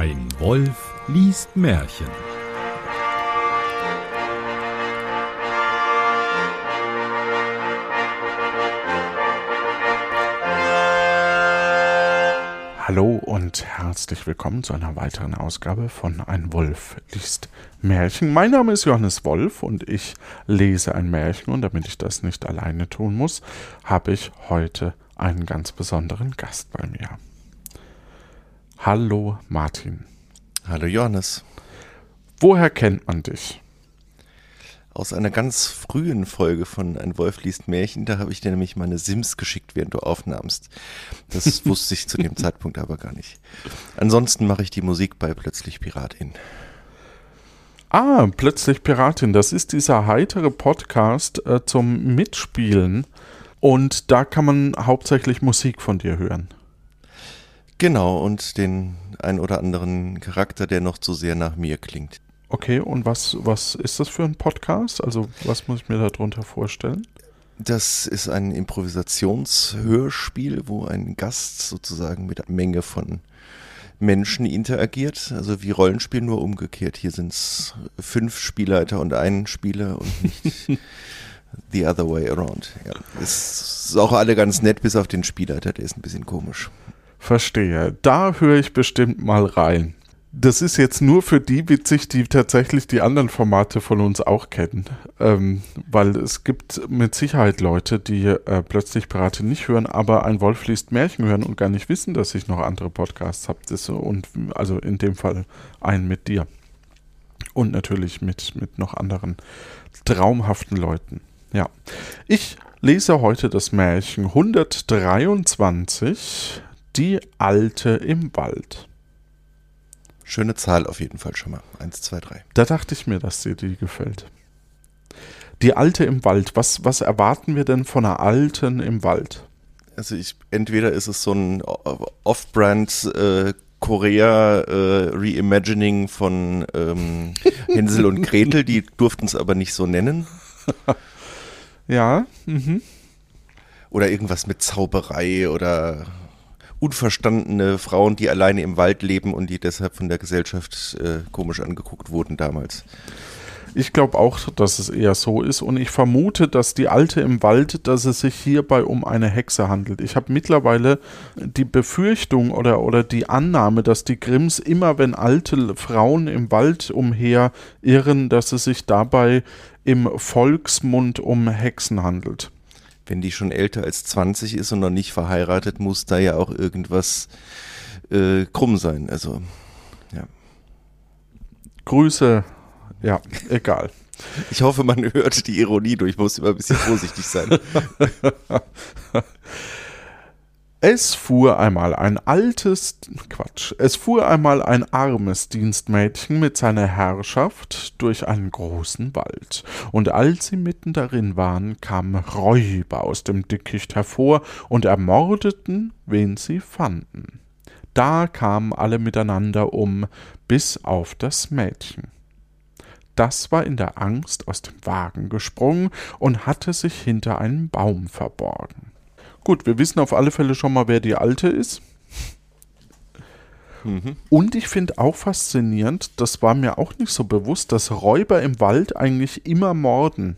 Ein Wolf liest Märchen. Hallo und herzlich willkommen zu einer weiteren Ausgabe von Ein Wolf liest Märchen. Mein Name ist Johannes Wolf und ich lese ein Märchen und damit ich das nicht alleine tun muss, habe ich heute einen ganz besonderen Gast bei mir. Hallo Martin. Hallo Johannes. Woher kennt man dich? Aus einer ganz frühen Folge von Ein Wolf liest Märchen, da habe ich dir nämlich meine Sims geschickt, während du aufnahmst. Das wusste ich zu dem Zeitpunkt aber gar nicht. Ansonsten mache ich die Musik bei Plötzlich Piratin. Ah, Plötzlich Piratin, das ist dieser heitere Podcast äh, zum Mitspielen und da kann man hauptsächlich Musik von dir hören. Genau, und den ein oder anderen Charakter, der noch zu sehr nach mir klingt. Okay, und was, was ist das für ein Podcast? Also, was muss ich mir darunter vorstellen? Das ist ein Improvisationshörspiel, wo ein Gast sozusagen mit einer Menge von Menschen interagiert. Also wie Rollenspiel nur umgekehrt. Hier sind es fünf Spielleiter und ein Spieler und nicht the other way around. Ja. Es ist auch alle ganz nett, bis auf den Spielleiter, der ist ein bisschen komisch. Verstehe. Da höre ich bestimmt mal rein. Das ist jetzt nur für die witzig, die tatsächlich die anderen Formate von uns auch kennen. Ähm, weil es gibt mit Sicherheit Leute, die äh, plötzlich Pirate nicht hören, aber ein Wolf liest Märchen hören und gar nicht wissen, dass ich noch andere Podcasts habe. Und also in dem Fall einen mit dir. Und natürlich mit, mit noch anderen traumhaften Leuten. Ja. Ich lese heute das Märchen 123, Die Alte im Wald. Schöne Zahl auf jeden Fall schon mal. Eins, zwei, drei. Da dachte ich mir, dass dir die gefällt. Die Alte im Wald. Was, was erwarten wir denn von einer Alten im Wald? Also ich, entweder ist es so ein Off-Brand äh, Korea äh, Reimagining von ähm, Hänsel und Gretel, die durften es aber nicht so nennen. ja. Mhm. Oder irgendwas mit Zauberei oder unverstandene Frauen, die alleine im Wald leben und die deshalb von der Gesellschaft äh, komisch angeguckt wurden damals. Ich glaube auch, dass es eher so ist und ich vermute, dass die Alte im Wald, dass es sich hierbei um eine Hexe handelt. Ich habe mittlerweile die Befürchtung oder, oder die Annahme, dass die Grimms immer, wenn alte Frauen im Wald umher irren, dass es sich dabei im Volksmund um Hexen handelt wenn die schon älter als 20 ist und noch nicht verheiratet, muss da ja auch irgendwas äh, krumm sein. Also, ja. Grüße, ja, egal. Ich hoffe, man hört die Ironie durch, muss immer ein bisschen vorsichtig sein. Es fuhr einmal ein altes, Quatsch, es fuhr einmal ein armes Dienstmädchen mit seiner Herrschaft durch einen großen Wald, und als sie mitten darin waren, kamen Räuber aus dem Dickicht hervor und ermordeten, wen sie fanden. Da kamen alle miteinander um, bis auf das Mädchen. Das war in der Angst aus dem Wagen gesprungen und hatte sich hinter einem Baum verborgen. Gut, wir wissen auf alle Fälle schon mal, wer die Alte ist. Mhm. Und ich finde auch faszinierend, das war mir auch nicht so bewusst, dass Räuber im Wald eigentlich immer morden.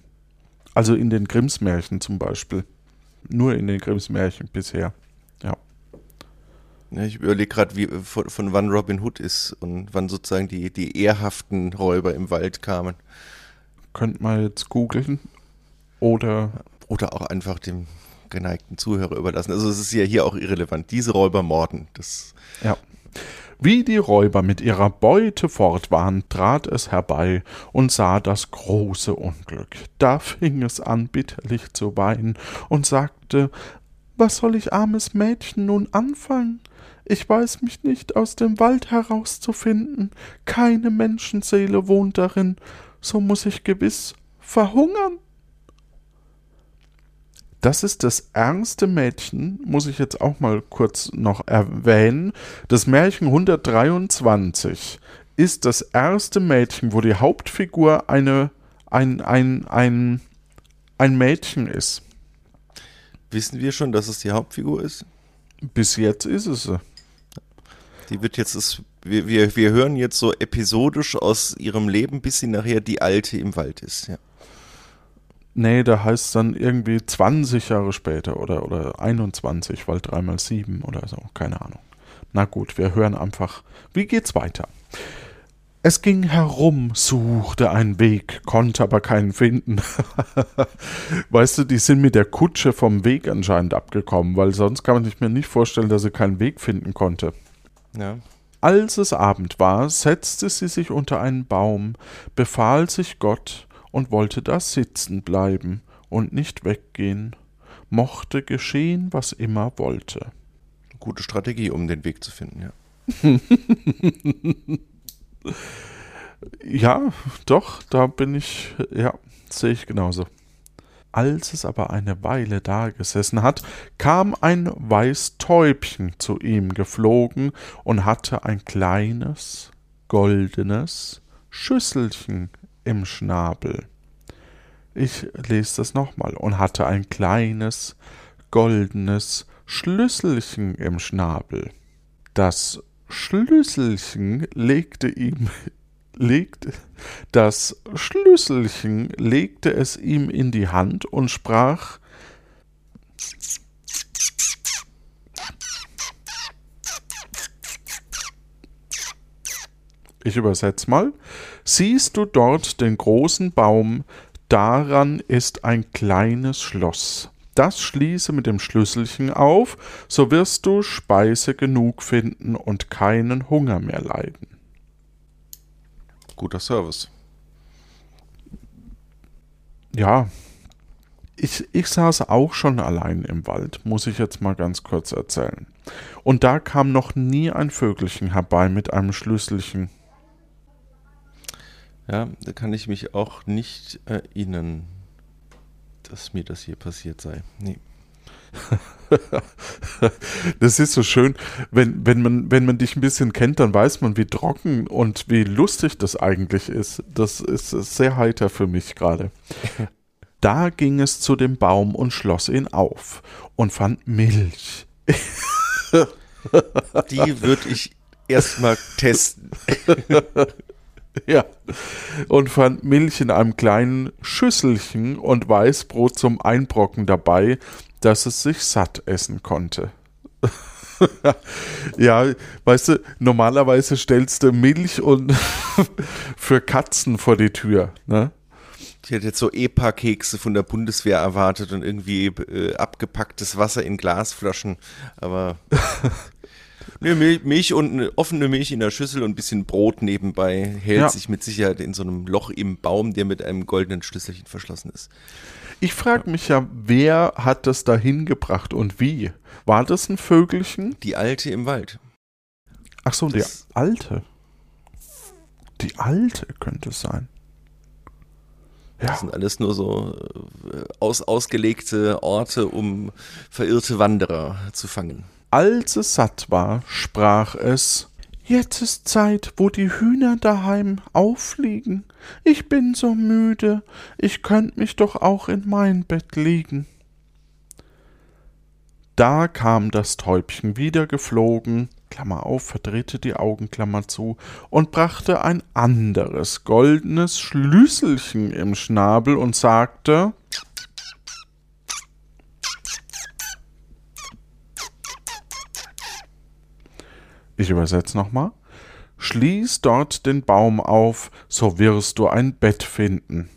Also in den Grimms-Märchen zum Beispiel. Nur in den Grimms-Märchen bisher. Ja. ja ich überlege gerade, von, von, wann Robin Hood ist und wann sozusagen die, die ehrhaften Räuber im Wald kamen. Könnt man jetzt googeln. Oder. Oder auch einfach dem geneigten Zuhörer überlassen. Also es ist ja hier auch irrelevant. Diese Räuber morden. Das ja. Wie die Räuber mit ihrer Beute fort waren, trat es herbei und sah das große Unglück. Da fing es an, bitterlich zu weinen und sagte, was soll ich, armes Mädchen, nun anfangen? Ich weiß mich nicht aus dem Wald herauszufinden, keine Menschenseele wohnt darin, so muss ich gewiss verhungern. Das ist das ernste Mädchen, muss ich jetzt auch mal kurz noch erwähnen. Das Märchen 123 ist das erste Mädchen, wo die Hauptfigur eine, ein, ein, ein, ein Mädchen ist. Wissen wir schon, dass es die Hauptfigur ist? Bis jetzt ist es Die wird jetzt das wir, wir, wir hören jetzt so episodisch aus ihrem Leben, bis sie nachher die Alte im Wald ist. Ja. Nee, da heißt es dann irgendwie 20 Jahre später oder, oder 21, weil dreimal sieben oder so, keine Ahnung. Na gut, wir hören einfach, wie geht's weiter? Es ging herum, suchte einen Weg, konnte aber keinen finden. weißt du, die sind mit der Kutsche vom Weg anscheinend abgekommen, weil sonst kann man sich mir nicht vorstellen, dass sie keinen Weg finden konnte. Ja. Als es Abend war, setzte sie sich unter einen Baum, befahl sich Gott und wollte da sitzen bleiben und nicht weggehen. Mochte geschehen, was immer wollte. Gute Strategie, um den Weg zu finden, ja. ja, doch, da bin ich, ja, sehe ich genauso. Als es aber eine Weile dagesessen hat, kam ein Weißtäubchen zu ihm geflogen und hatte ein kleines, goldenes Schüsselchen im Schnabel. Ich lese das nochmal und hatte ein kleines, goldenes Schlüsselchen im Schnabel. Das Schlüsselchen legte ihm legte das Schlüsselchen legte es ihm in die Hand und sprach Ich übersetze mal. Siehst du dort den großen Baum, daran ist ein kleines Schloss. Das schließe mit dem Schlüsselchen auf, so wirst du Speise genug finden und keinen Hunger mehr leiden. Guter Service. Ja, ich, ich saß auch schon allein im Wald, muss ich jetzt mal ganz kurz erzählen. Und da kam noch nie ein Vögelchen herbei mit einem Schlüsselchen. Ja, da kann ich mich auch nicht erinnern, dass mir das hier passiert sei. Nee. das ist so schön, wenn, wenn, man, wenn man dich ein bisschen kennt, dann weiß man, wie trocken und wie lustig das eigentlich ist. Das ist sehr heiter für mich gerade. Da ging es zu dem Baum und schloss ihn auf und fand Milch. Die würde ich erstmal testen. Ja. Und fand Milch in einem kleinen Schüsselchen und Weißbrot zum Einbrocken dabei, dass es sich satt essen konnte. ja, weißt du, normalerweise stellst du Milch und für Katzen vor die Tür, ne? Ich hätte jetzt so EPA-Kekse von der Bundeswehr erwartet und irgendwie äh, abgepacktes Wasser in Glasflaschen, aber Nee, Milch und eine offene Milch in der Schüssel und ein bisschen Brot nebenbei hält ja. sich mit Sicherheit in so einem Loch im Baum, der mit einem goldenen Schlüsselchen verschlossen ist. Ich frage mich ja, wer hat das da hingebracht und wie? War das ein Vögelchen? Die Alte im Wald. Ach so, die Alte. Die Alte könnte es sein. Ja. Das sind alles nur so äh, aus, ausgelegte Orte, um verirrte Wanderer zu fangen. Als es satt war, sprach es Jetzt ist Zeit, wo die Hühner daheim auffliegen. Ich bin so müde, ich könnt mich doch auch in mein Bett legen. Da kam das Täubchen wieder geflogen, Klammer auf, verdrehte die Augen, zu, und brachte ein anderes goldenes Schlüsselchen im Schnabel und sagte Ich übersetze nochmal. Schließ dort den Baum auf, so wirst du ein Bett finden.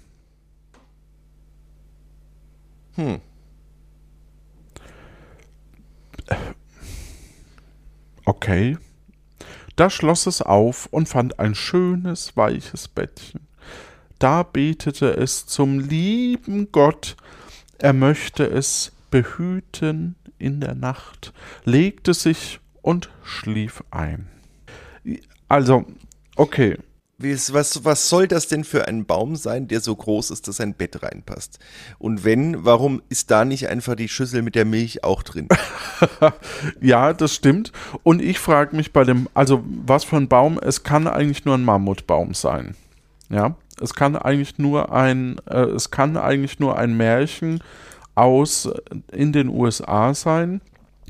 Hm. Okay. Da schloss es auf und fand ein schönes, weiches Bettchen. Da betete es zum lieben Gott, er möchte es behüten in der Nacht, legte sich und schlief ein. Also, okay. Was, was soll das denn für ein Baum sein, der so groß ist, dass ein Bett reinpasst? Und wenn, warum ist da nicht einfach die Schüssel mit der Milch auch drin? ja, das stimmt. Und ich frage mich bei dem, also was für ein Baum, es kann eigentlich nur ein Mammutbaum sein. Ja, es kann eigentlich nur ein, äh, es kann eigentlich nur ein Märchen aus in den USA sein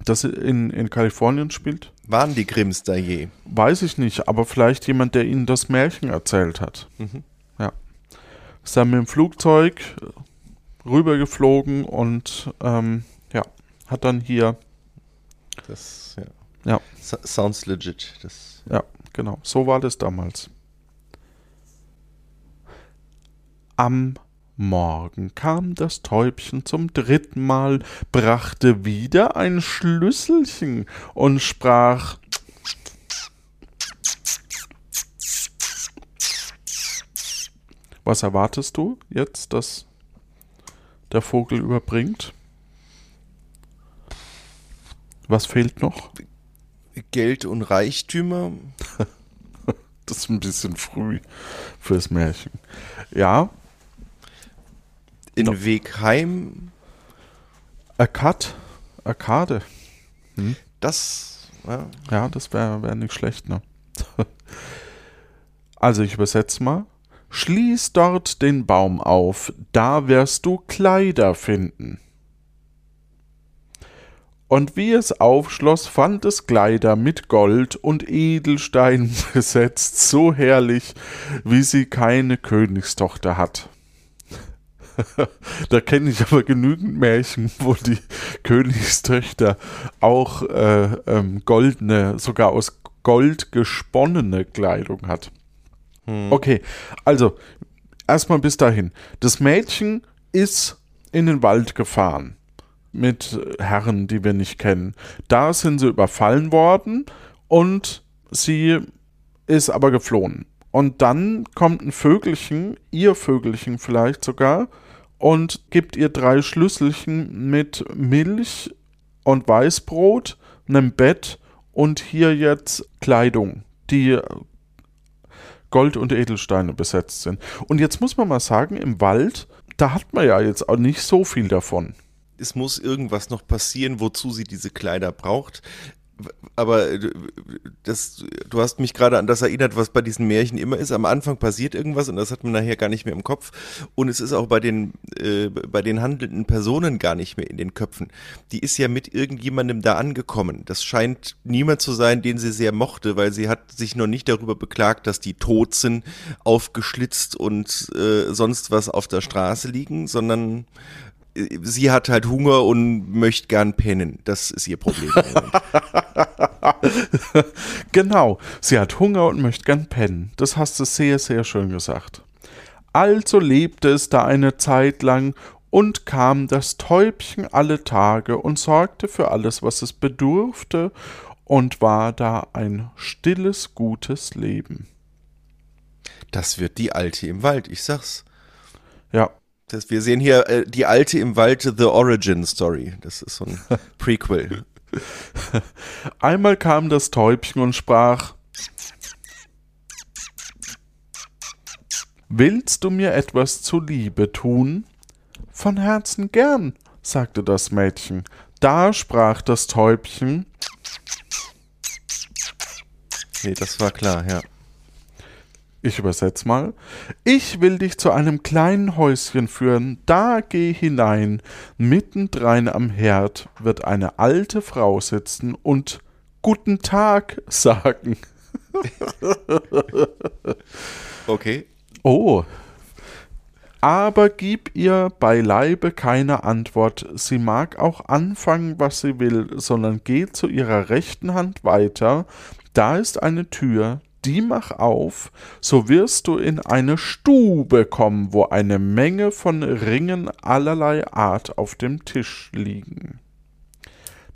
das in, in Kalifornien spielt. Waren die Grimms da je? Weiß ich nicht, aber vielleicht jemand, der ihnen das Märchen erzählt hat. Mhm. Ja. Ist dann mit dem Flugzeug rübergeflogen und ähm, ja, hat dann hier, Das, ja. Ja. So, sounds legit. Das, ja, genau, so war das damals. Am Morgen kam das Täubchen zum dritten Mal, brachte wieder ein Schlüsselchen und sprach Was erwartest du jetzt, dass der Vogel überbringt? Was fehlt noch? Geld und Reichtümer. Das ist ein bisschen früh fürs Märchen. Ja, In Doch. Weg heim. Akkad, Arkade. Das. Ja. Ja, das wäre wär nicht schlecht, ne? Also ich übersetze mal. Schließ dort den Baum auf, da wirst du Kleider finden. Und wie es aufschloss, fand es Kleider mit Gold und Edelstein besetzt, so herrlich, wie sie keine Königstochter hat. da kenne ich aber genügend Märchen, wo die Königstöchter auch äh, ähm, goldene, sogar aus Gold gesponnene Kleidung hat. Okay, also erstmal bis dahin. Das Mädchen ist in den Wald gefahren mit Herren, die wir nicht kennen. Da sind sie überfallen worden und sie ist aber geflohen. Und dann kommt ein Vögelchen, ihr Vögelchen vielleicht sogar, und gibt ihr drei Schlüsselchen mit Milch und Weißbrot, einem Bett und hier jetzt Kleidung, die Gold und Edelsteine besetzt sind. Und jetzt muss man mal sagen, im Wald, da hat man ja jetzt auch nicht so viel davon. Es muss irgendwas noch passieren, wozu sie diese Kleider braucht. Aber äh, das, du hast mich gerade an das erinnert, was bei diesen Märchen immer ist. Am Anfang passiert irgendwas und das hat man nachher gar nicht mehr im Kopf. Und es ist auch bei den, äh, bei den handelnden Personen gar nicht mehr in den Köpfen. Die ist ja mit irgendjemandem da angekommen. Das scheint niemand zu sein, den sie sehr mochte, weil sie hat sich noch nicht darüber beklagt, dass die tot sind, aufgeschlitzt und äh, sonst was auf der Straße liegen, sondern sie hat halt Hunger und möchte gern pennen. Das ist ihr Problem. Genau, sie hat Hunger und möchte gern pennen. Das hast du sehr, sehr schön gesagt. Also lebte es da eine Zeit lang und kam das Täubchen alle Tage und sorgte für alles, was es bedurfte, und war da ein stilles, gutes Leben. Das wird die Alte im Wald, ich sag's. Ja, Das, wir sehen hier äh, die Alte im Wald, The Origin Story. Das ist so ein Prequel. Einmal kam das Täubchen und sprach Willst du mir etwas zuliebe tun? Von Herzen gern, sagte das Mädchen. Da sprach das Täubchen Nee, das war klar, ja. Ich übersetz mal. Ich will dich zu einem kleinen Häuschen führen, da geh hinein. Mittendrein am Herd wird eine alte Frau sitzen und Guten Tag sagen. Okay. Oh. Aber gib ihr beileibe keine Antwort. Sie mag auch anfangen, was sie will, sondern geh zu ihrer rechten Hand weiter. Da ist eine Tür, die mach auf, so wirst du in eine Stube kommen, wo eine Menge von Ringen allerlei Art auf dem Tisch liegen.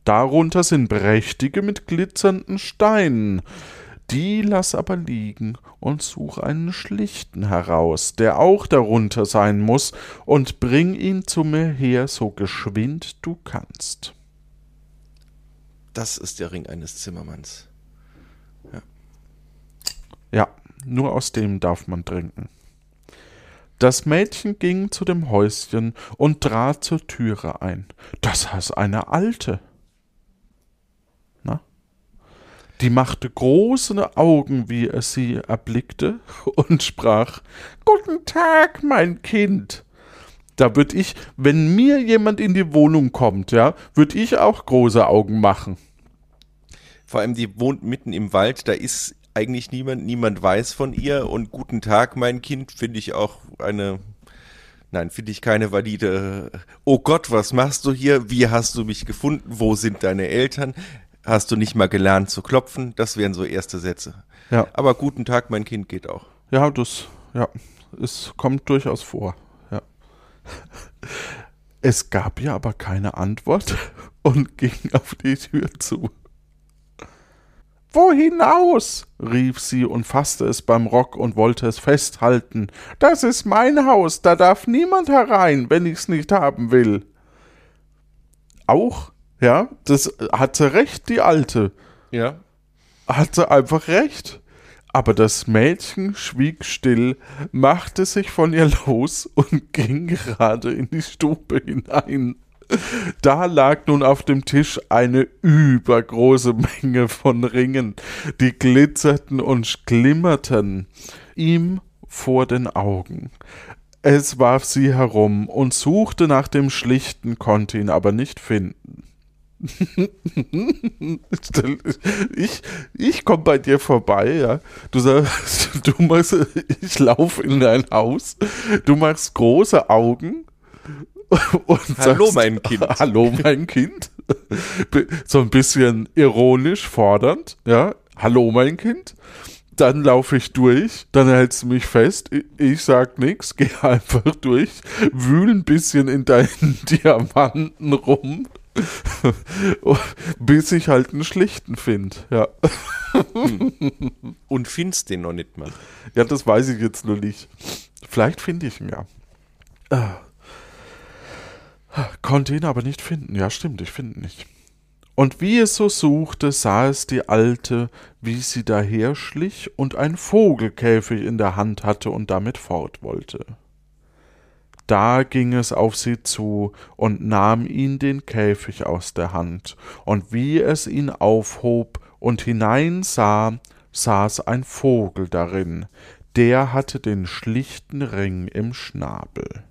Darunter sind prächtige mit glitzernden Steinen. Die lass aber liegen und such einen schlichten heraus, der auch darunter sein muss, und bring ihn zu mir her, so geschwind du kannst. Das ist der Ring eines Zimmermanns. Ja, nur aus dem darf man trinken. Das Mädchen ging zu dem Häuschen und trat zur Türe ein. Das ist eine alte. Na? Die machte große Augen, wie es sie erblickte, und sprach Guten Tag, mein Kind. Da würd ich, wenn mir jemand in die Wohnung kommt, ja, würd ich auch große Augen machen. Vor allem, die wohnt mitten im Wald, da ist eigentlich niemand, niemand weiß von ihr und guten Tag, mein Kind, finde ich auch eine, nein, finde ich keine valide, oh Gott, was machst du hier? Wie hast du mich gefunden? Wo sind deine Eltern? Hast du nicht mal gelernt zu klopfen? Das wären so erste Sätze. Ja. Aber guten Tag, mein Kind geht auch. Ja, das, ja, es kommt durchaus vor. Ja. Es gab ja aber keine Antwort und ging auf die Tür zu. Wo hinaus? rief sie und fasste es beim Rock und wollte es festhalten. Das ist mein Haus, da darf niemand herein, wenn ich's nicht haben will. Auch, ja, das hatte recht, die Alte. Ja. Hatte einfach recht. Aber das Mädchen schwieg still, machte sich von ihr los und ging gerade in die Stube hinein. Da lag nun auf dem Tisch eine übergroße Menge von Ringen, die glitzerten und glimmerten ihm vor den Augen. Es warf sie herum und suchte nach dem Schlichten, konnte ihn aber nicht finden. ich ich komme bei dir vorbei, ja. Du sagst, du machst, ich laufe in dein Haus, du machst große Augen und Hallo, sagst, mein Kind. Hallo, mein Kind. So ein bisschen ironisch fordernd, ja. Hallo, mein Kind. Dann laufe ich durch, dann hältst du mich fest, ich sag nichts, geh einfach durch, wühl ein bisschen in deinen Diamanten rum, bis ich halt einen schlichten finde, ja. Und findest den noch nicht mal. Ja, das weiß ich jetzt nur nicht. Vielleicht finde ich ihn ja. Ah. Konnte ihn aber nicht finden. Ja, stimmt, ich finde nicht. Und wie es so suchte, sah es die Alte, wie sie daherschlich und ein Vogelkäfig in der Hand hatte und damit fort wollte. Da ging es auf sie zu und nahm ihn den Käfig aus der Hand, und wie es ihn aufhob und hineinsah, saß ein Vogel darin, der hatte den schlichten Ring im Schnabel.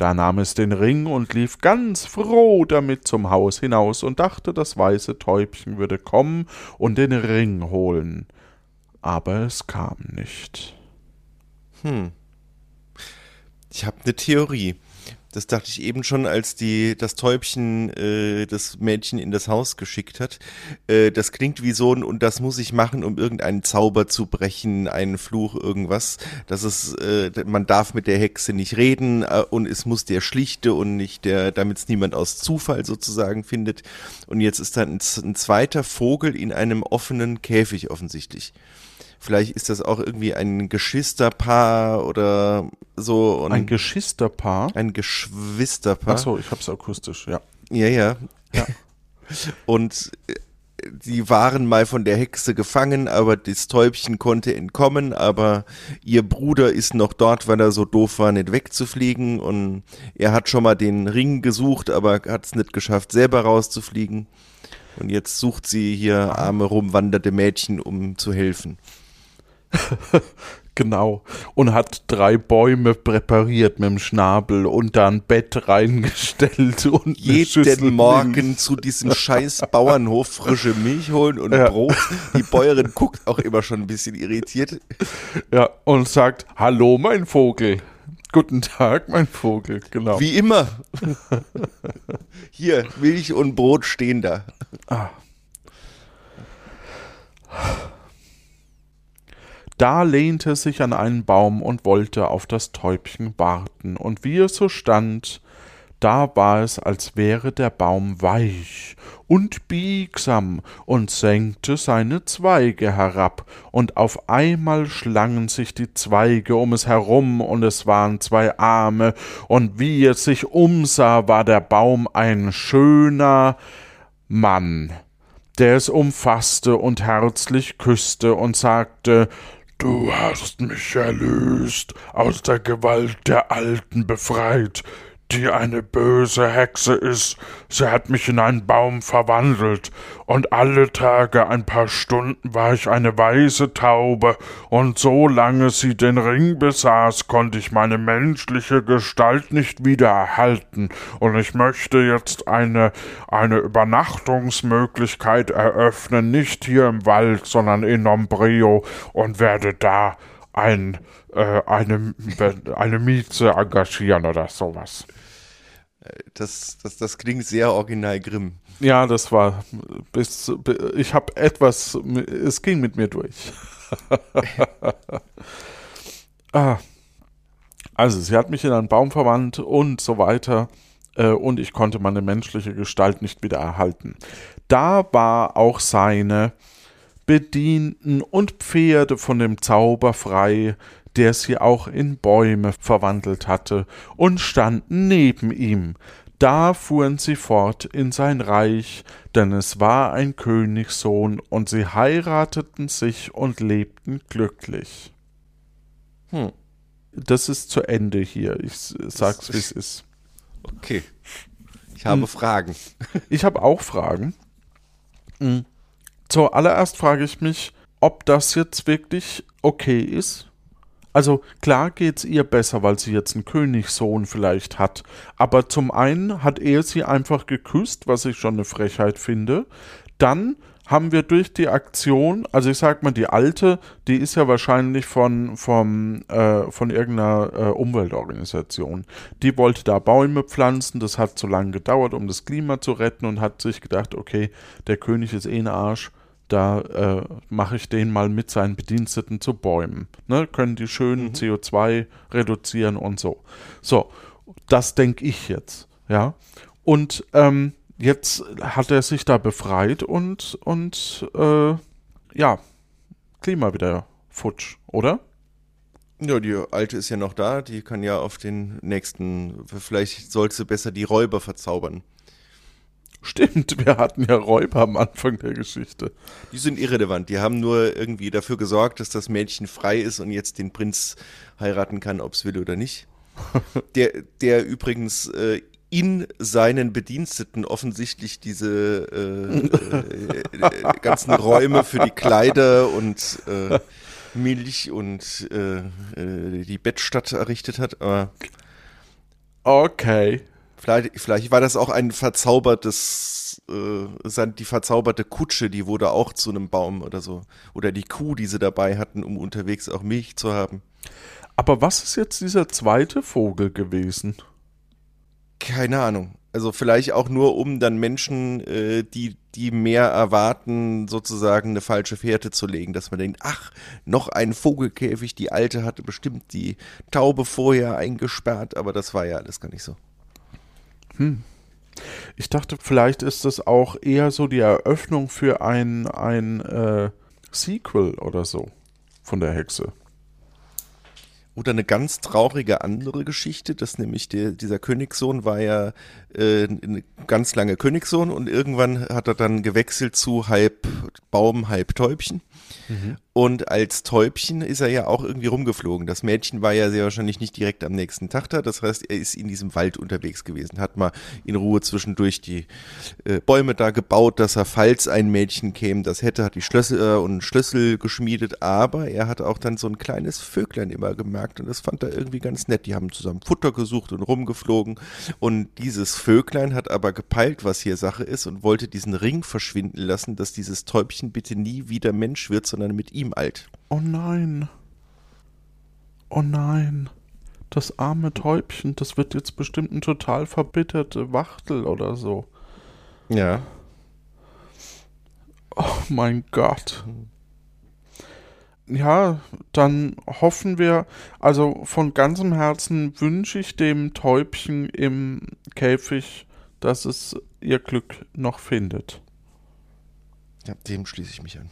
Da nahm es den Ring und lief ganz froh damit zum Haus hinaus und dachte, das weiße Täubchen würde kommen und den Ring holen. Aber es kam nicht. Hm. Ich habe eine Theorie. Das dachte ich eben schon, als die das Täubchen äh, das Mädchen in das Haus geschickt hat. Äh, das klingt wie so ein und das muss ich machen, um irgendeinen Zauber zu brechen, einen Fluch, irgendwas. Das ist, äh, man darf mit der Hexe nicht reden äh, und es muss der schlichte und nicht der, damit es niemand aus Zufall sozusagen findet. Und jetzt ist da ein, ein zweiter Vogel in einem offenen Käfig offensichtlich. Vielleicht ist das auch irgendwie ein Geschwisterpaar oder so. ein Geschwisterpaar? Ein Geschwisterpaar. Achso, ich hab's akustisch, ja. Ja, ja. ja. Und äh, waren mal von der Hexe gefangen, aber das Täubchen konnte entkommen, aber ihr Bruder ist noch dort, weil er so doof war, nicht wegzufliegen und er hat schon mal den Ring gesucht, aber hat es nicht geschafft, selber rauszufliegen. Und jetzt sucht sie hier arme rumwanderte Mädchen, um zu helfen. genau. Und hat drei Bäume präpariert mit dem Schnabel und da ein Bett reingestellt und jeden Morgen zu diesem scheiß Bauernhof frische Milch holen und ja. Brot. Die Bäuerin guckt auch immer schon ein bisschen irritiert. Ja, und sagt, hallo mein Vogel. Guten Tag, mein Vogel, genau. Wie immer. Hier, Milch und Brot stehen da. Ah. Da lehnte sich an einen Baum und wollte auf das Täubchen warten, und wie es so stand, da war es, als wäre der Baum weich und biegsam und senkte seine Zweige herab, und auf einmal schlangen sich die Zweige um es herum, und es waren zwei Arme, und wie es sich umsah, war der Baum ein schöner Mann, der es umfasste und herzlich küsste und sagte Du hast mich erlöst, aus der Gewalt der Alten befreit. Die eine böse Hexe ist. Sie hat mich in einen Baum verwandelt, und alle Tage ein paar Stunden war ich eine weiße Taube, und solange sie den Ring besaß, konnte ich meine menschliche Gestalt nicht wieder erhalten, und ich möchte jetzt eine, eine Übernachtungsmöglichkeit eröffnen, nicht hier im Wald, sondern in Ombrio, und werde da ein, eine, eine Mieze engagieren oder sowas. Das, das, das klingt sehr original grimm. Ja, das war bis ich habe etwas es ging mit mir durch. ah. Also, sie hat mich in einen Baum verwandt und so weiter äh, und ich konnte meine menschliche Gestalt nicht wieder erhalten. Da war auch seine Bedienten und Pferde von dem Zauber frei, der sie auch in Bäume verwandelt hatte, und standen neben ihm. Da fuhren sie fort in sein Reich, denn es war ein Königssohn, und sie heirateten sich und lebten glücklich. Hm. Das ist zu Ende hier. Ich sag's, wie es ist. Okay. Ich habe hm. Fragen. Ich habe auch Fragen. Hm. Zuallererst frage ich mich, ob das jetzt wirklich okay ist, also klar geht's ihr besser, weil sie jetzt einen Königssohn vielleicht hat. Aber zum einen hat er sie einfach geküsst, was ich schon eine Frechheit finde. Dann haben wir durch die Aktion, also ich sag mal, die alte, die ist ja wahrscheinlich von, vom, äh, von irgendeiner äh, Umweltorganisation. Die wollte da Bäume pflanzen, das hat zu lange gedauert, um das Klima zu retten und hat sich gedacht, okay, der König ist eh ein Arsch, da äh, mache ich den mal mit seinen Bediensteten zu Bäumen. Ne? Können die schön mhm. CO2 reduzieren und so. So, das denke ich jetzt. Ja. Und ähm, jetzt hat er sich da befreit und, und äh, ja, Klima wieder futsch, oder? Ja, die alte ist ja noch da, die kann ja auf den nächsten, vielleicht sollte sie besser die Räuber verzaubern. Stimmt, wir hatten ja Räuber am Anfang der Geschichte. Die sind irrelevant. Die haben nur irgendwie dafür gesorgt, dass das Mädchen frei ist und jetzt den Prinz heiraten kann, ob es will oder nicht. der, der übrigens äh, in seinen Bediensteten offensichtlich diese äh, äh, äh ganzen Räume für die Kleider und äh, Milch und äh, die Bettstatt errichtet hat. Aber okay. Vielleicht, vielleicht war das auch ein verzaubertes, äh, die verzauberte Kutsche, die wurde auch zu einem Baum oder so. Oder die Kuh, die sie dabei hatten, um unterwegs auch Milch zu haben. Aber was ist jetzt dieser zweite Vogel gewesen? Keine Ahnung. Also vielleicht auch nur, um dann Menschen, äh, die, die mehr erwarten, sozusagen eine falsche Fährte zu legen, dass man denkt, ach, noch ein Vogelkäfig, die alte hatte bestimmt die Taube vorher eingesperrt, aber das war ja alles gar nicht so. Hm. Ich dachte, vielleicht ist das auch eher so die Eröffnung für ein, ein äh, Sequel oder so von der Hexe. Oder eine ganz traurige andere Geschichte, dass nämlich der, dieser Königssohn war ja äh, ganz lange Königssohn und irgendwann hat er dann gewechselt zu halb Baum, halb Täubchen. Mhm. Und als Täubchen ist er ja auch irgendwie rumgeflogen. Das Mädchen war ja sehr wahrscheinlich nicht direkt am nächsten Tag da. Das heißt, er ist in diesem Wald unterwegs gewesen, hat mal in Ruhe zwischendurch die äh, Bäume da gebaut, dass er, falls ein Mädchen käme, das hätte, hat die Schlüssel äh, und Schlüssel geschmiedet. Aber er hat auch dann so ein kleines Vöglein immer gemerkt und das fand er irgendwie ganz nett. Die haben zusammen Futter gesucht und rumgeflogen. Und dieses Vöglein hat aber gepeilt, was hier Sache ist und wollte diesen Ring verschwinden lassen, dass dieses Täubchen bitte nie wieder Mensch wird, sondern mit ihm alt. Oh nein. Oh nein. Das arme Täubchen, das wird jetzt bestimmt ein total verbitterte Wachtel oder so. Ja. Oh mein Gott. Ja, dann hoffen wir, also von ganzem Herzen wünsche ich dem Täubchen im Käfig, dass es ihr Glück noch findet. Ja, dem schließe ich mich an.